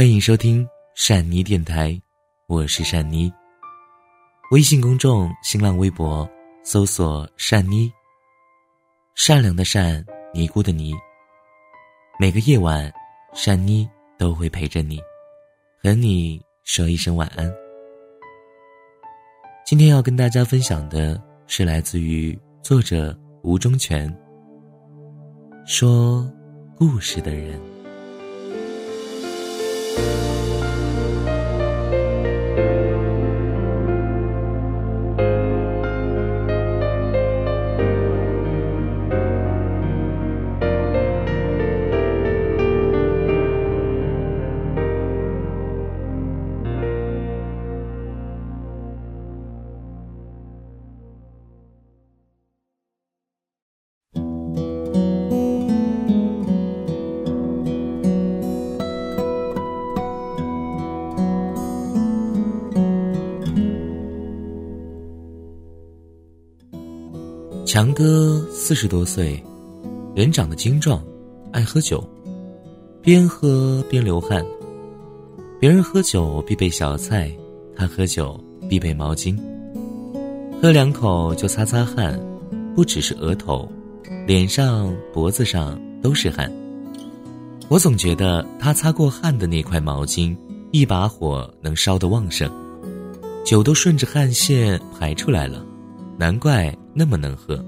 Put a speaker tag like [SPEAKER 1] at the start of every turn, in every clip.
[SPEAKER 1] 欢迎收听善妮电台，我是善妮。微信公众、新浪微博搜索“善妮”，善良的善，尼姑的尼。每个夜晚，善妮都会陪着你，和你说一声晚安。今天要跟大家分享的是来自于作者吴忠全，说故事的人。Thank you. 强哥四十多岁，人长得精壮，爱喝酒，边喝边流汗。别人喝酒必备小菜，他喝酒必备毛巾。喝两口就擦擦汗，不只是额头，脸上、脖子上都是汗。我总觉得他擦过汗的那块毛巾，一把火能烧得旺盛，酒都顺着汗腺排出来了。难怪那么能喝。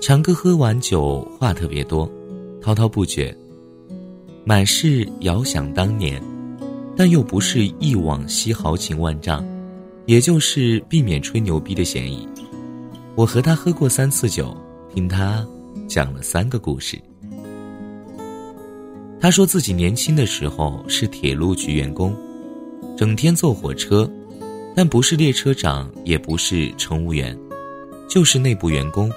[SPEAKER 1] 强哥喝完酒话特别多，滔滔不绝，满是遥想当年，但又不是忆往昔豪情万丈，也就是避免吹牛逼的嫌疑。我和他喝过三次酒，听他讲了三个故事。他说自己年轻的时候是铁路局员工，整天坐火车。但不是列车长，也不是乘务员，就是内部员工，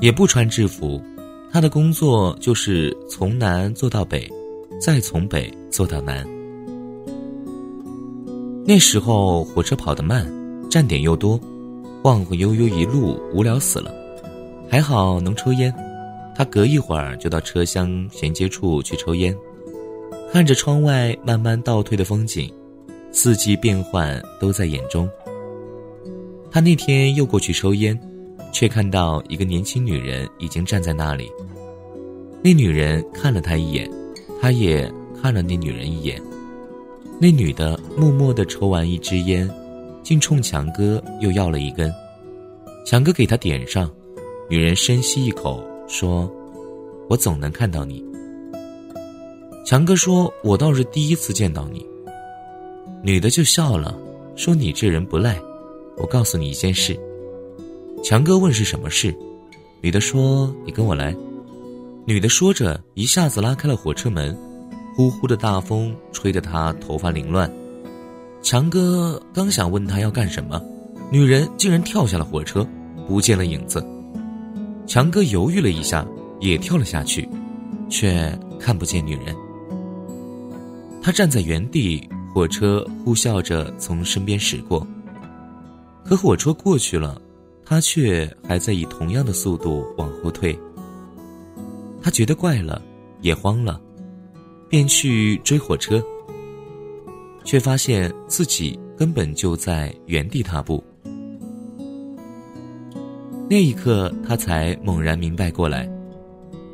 [SPEAKER 1] 也不穿制服。他的工作就是从南坐到北，再从北坐到南。那时候火车跑得慢，站点又多，晃晃悠悠一路无聊死了。还好能抽烟，他隔一会儿就到车厢衔接处去抽烟，看着窗外慢慢倒退的风景。四季变换都在眼中。他那天又过去抽烟，却看到一个年轻女人已经站在那里。那女人看了他一眼，他也看了那女人一眼。那女的默默地抽完一支烟，竟冲强哥又要了一根。强哥给他点上，女人深吸一口，说：“我总能看到你。”强哥说：“我倒是第一次见到你。”女的就笑了，说：“你这人不赖，我告诉你一件事。”强哥问是什么事，女的说：“你跟我来。”女的说着，一下子拉开了火车门，呼呼的大风吹得她头发凌乱。强哥刚想问她要干什么，女人竟然跳下了火车，不见了影子。强哥犹豫了一下，也跳了下去，却看不见女人。他站在原地。火车呼啸着从身边驶过，可火车过去了，他却还在以同样的速度往后退。他觉得怪了，也慌了，便去追火车，却发现自己根本就在原地踏步。那一刻，他才猛然明白过来：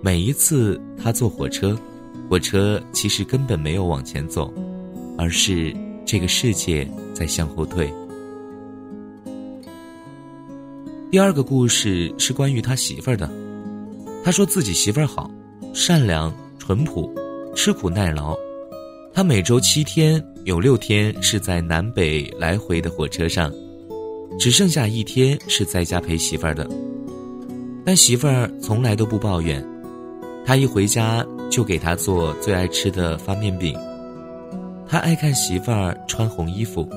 [SPEAKER 1] 每一次他坐火车，火车其实根本没有往前走。而是这个世界在向后退。第二个故事是关于他媳妇儿的。他说自己媳妇儿好，善良、淳朴，吃苦耐劳。他每周七天有六天是在南北来回的火车上，只剩下一天是在家陪媳妇儿的。但媳妇儿从来都不抱怨，他一回家就给他做最爱吃的发面饼。他爱看媳妇儿穿红衣服，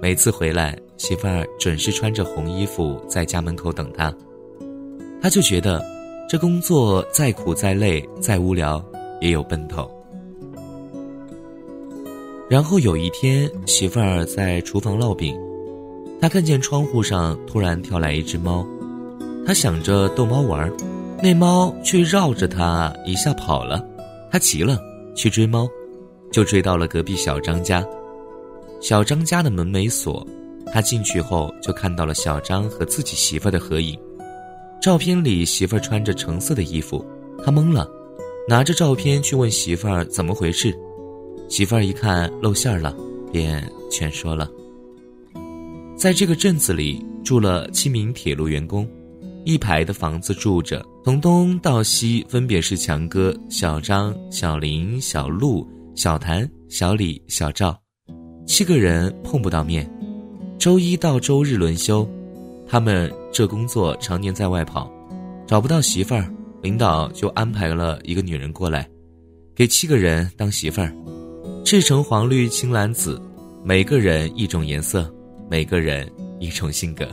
[SPEAKER 1] 每次回来，媳妇儿准是穿着红衣服在家门口等他。他就觉得，这工作再苦再累再无聊，也有奔头。然后有一天，媳妇儿在厨房烙饼，他看见窗户上突然跳来一只猫，他想着逗猫玩儿，那猫却绕着他一下跑了，他急了，去追猫。就追到了隔壁小张家。小张家的门没锁，他进去后就看到了小张和自己媳妇儿的合影。照片里媳妇儿穿着橙色的衣服，他懵了，拿着照片去问媳妇儿怎么回事。媳妇儿一看露馅儿了，便全说了。在这个镇子里住了七名铁路员工，一排的房子住着，从东到西分别是强哥、小张、小林、小陆、小谭、小李、小赵。七个人碰不到面，周一到周日轮休，他们这工作常年在外跑，找不到媳妇儿，领导就安排了一个女人过来，给七个人当媳妇儿，赤橙黄绿青蓝紫，每个人一种颜色，每个人一种性格。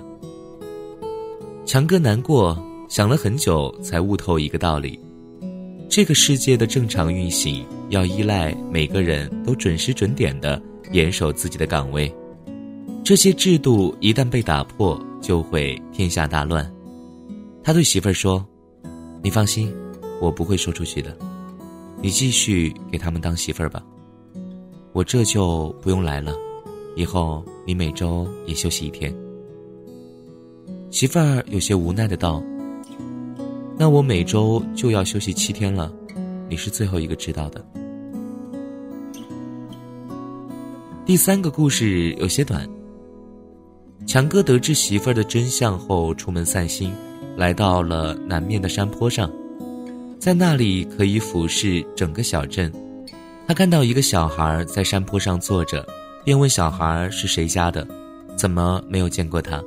[SPEAKER 1] 强哥难过，想了很久才悟透一个道理：这个世界的正常运行要依赖每个人都准时准点的。严守自己的岗位，这些制度一旦被打破，就会天下大乱。他对媳妇儿说：“你放心，我不会说出去的，你继续给他们当媳妇儿吧。我这就不用来了，以后你每周也休息一天。”媳妇儿有些无奈的道：“那我每周就要休息七天了，你是最后一个知道的。”第三个故事有些短。强哥得知媳妇儿的真相后，出门散心，来到了南面的山坡上，在那里可以俯视整个小镇。他看到一个小孩在山坡上坐着，便问小孩是谁家的，怎么没有见过他？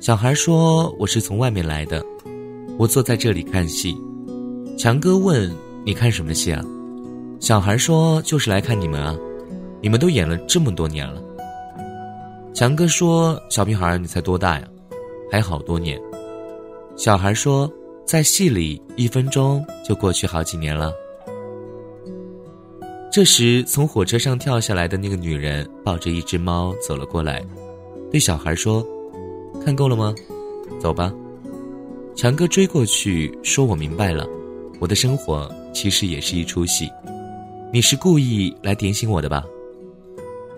[SPEAKER 1] 小孩说：“我是从外面来的，我坐在这里看戏。”强哥问：“你看什么戏啊？”小孩说：“就是来看你们啊。”你们都演了这么多年了，强哥说：“小屁孩，你才多大呀？还好多年。”小孩说：“在戏里一分钟就过去好几年了。”这时，从火车上跳下来的那个女人抱着一只猫走了过来，对小孩说：“看够了吗？走吧。”强哥追过去说：“我明白了，我的生活其实也是一出戏，你是故意来点醒我的吧？”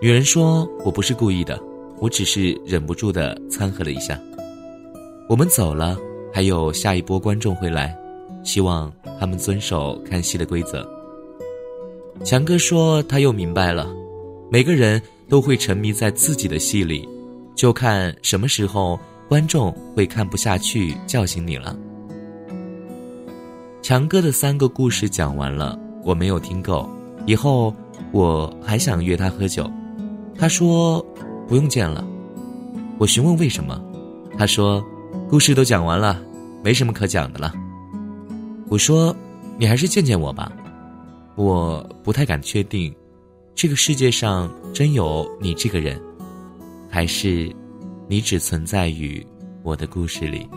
[SPEAKER 1] 女人说：“我不是故意的，我只是忍不住的掺和了一下。”我们走了，还有下一波观众会来，希望他们遵守看戏的规则。强哥说：“他又明白了，每个人都会沉迷在自己的戏里，就看什么时候观众会看不下去，叫醒你了。”强哥的三个故事讲完了，我没有听够，以后我还想约他喝酒。他说：“不用见了。”我询问为什么，他说：“故事都讲完了，没什么可讲的了。”我说：“你还是见见我吧，我不太敢确定，这个世界上真有你这个人，还是你只存在于我的故事里。”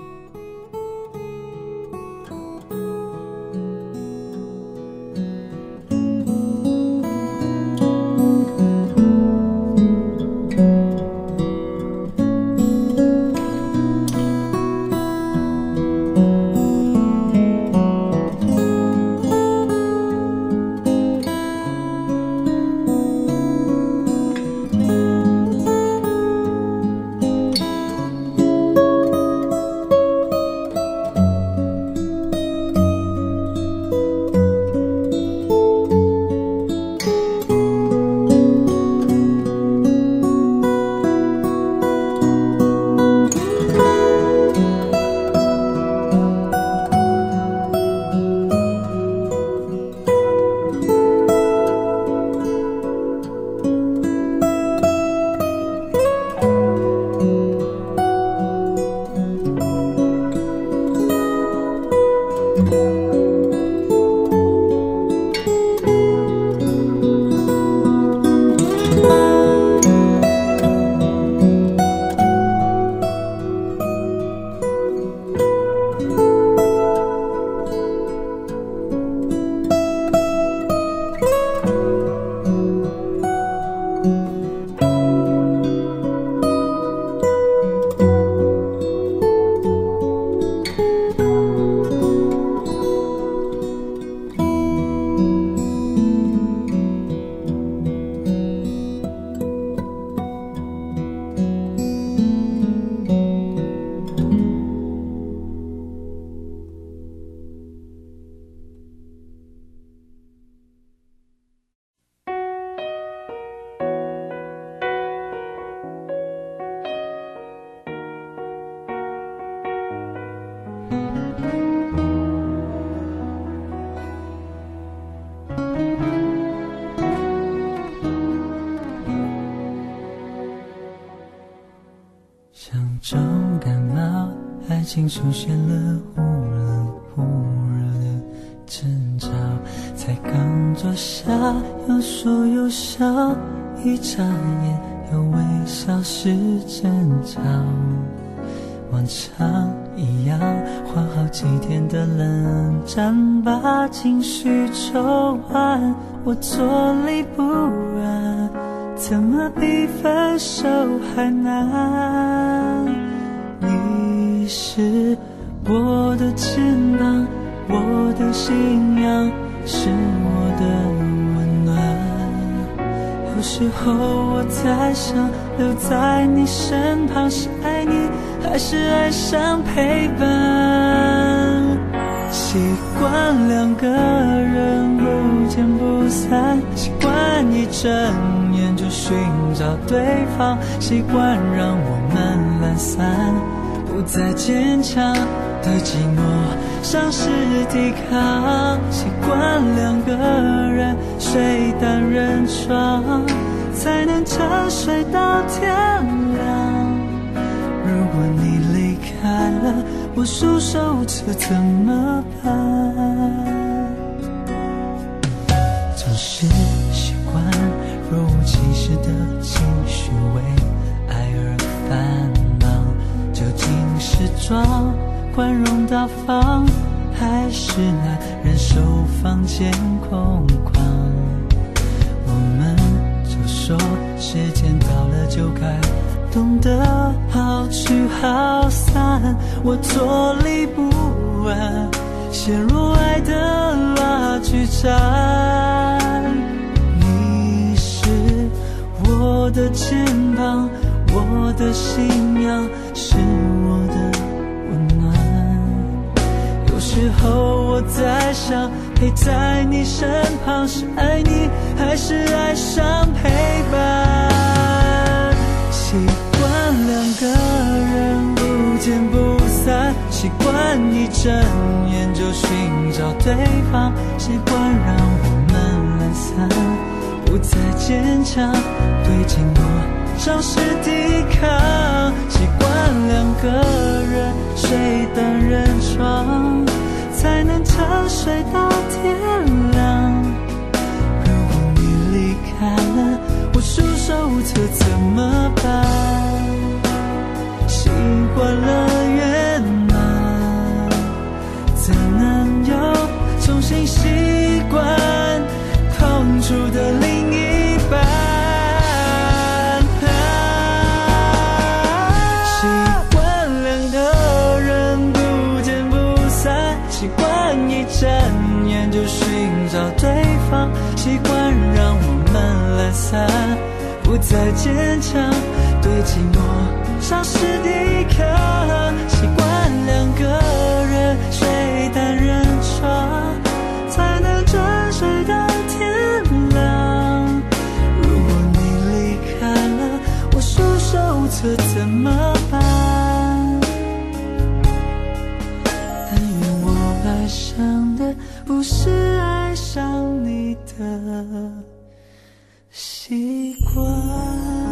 [SPEAKER 2] 出现了忽冷忽热的争吵，才刚坐下，有说有笑，一眨眼又微笑是争吵。往常一样，换好几天的冷战，把情绪抽完，我坐立不安，怎么比分手还难？是我的肩膀，我的信仰，是我的温暖。有时候我在想，留在你身旁是爱你。还是爱上陪伴，习惯两个人不见不散，习惯一睁眼就寻找对方，习惯让我们懒散，不再坚强，的寂寞丧失抵抗，习惯两个人睡单人床，才能沉睡到天亮。如果你离开了，我束手无策怎么办？总是装宽容大方，还是难忍受房间空旷？我们就说时间到了就该。懂得好聚好散，我坐立不安，陷入爱的拉锯战。你是我的肩膀，我的信仰，是时候我在想，陪在你身旁是爱你，还是爱上陪伴？习惯两个人不见不散，习惯一睁眼就寻找对方，习惯让我们懒散，不再坚强，对寂寞丧失抵抗，习惯两个人睡单人床，睡到天亮。如果你离开了，我束手无策怎么办？睁眼就寻找对方，习惯让我们懒散，不再坚强，对寂寞。丧失抵抗，习惯两个人睡单人床，才能沉睡到天亮。如果你离开了，我束手无策怎么办？想的不是爱上你的习惯。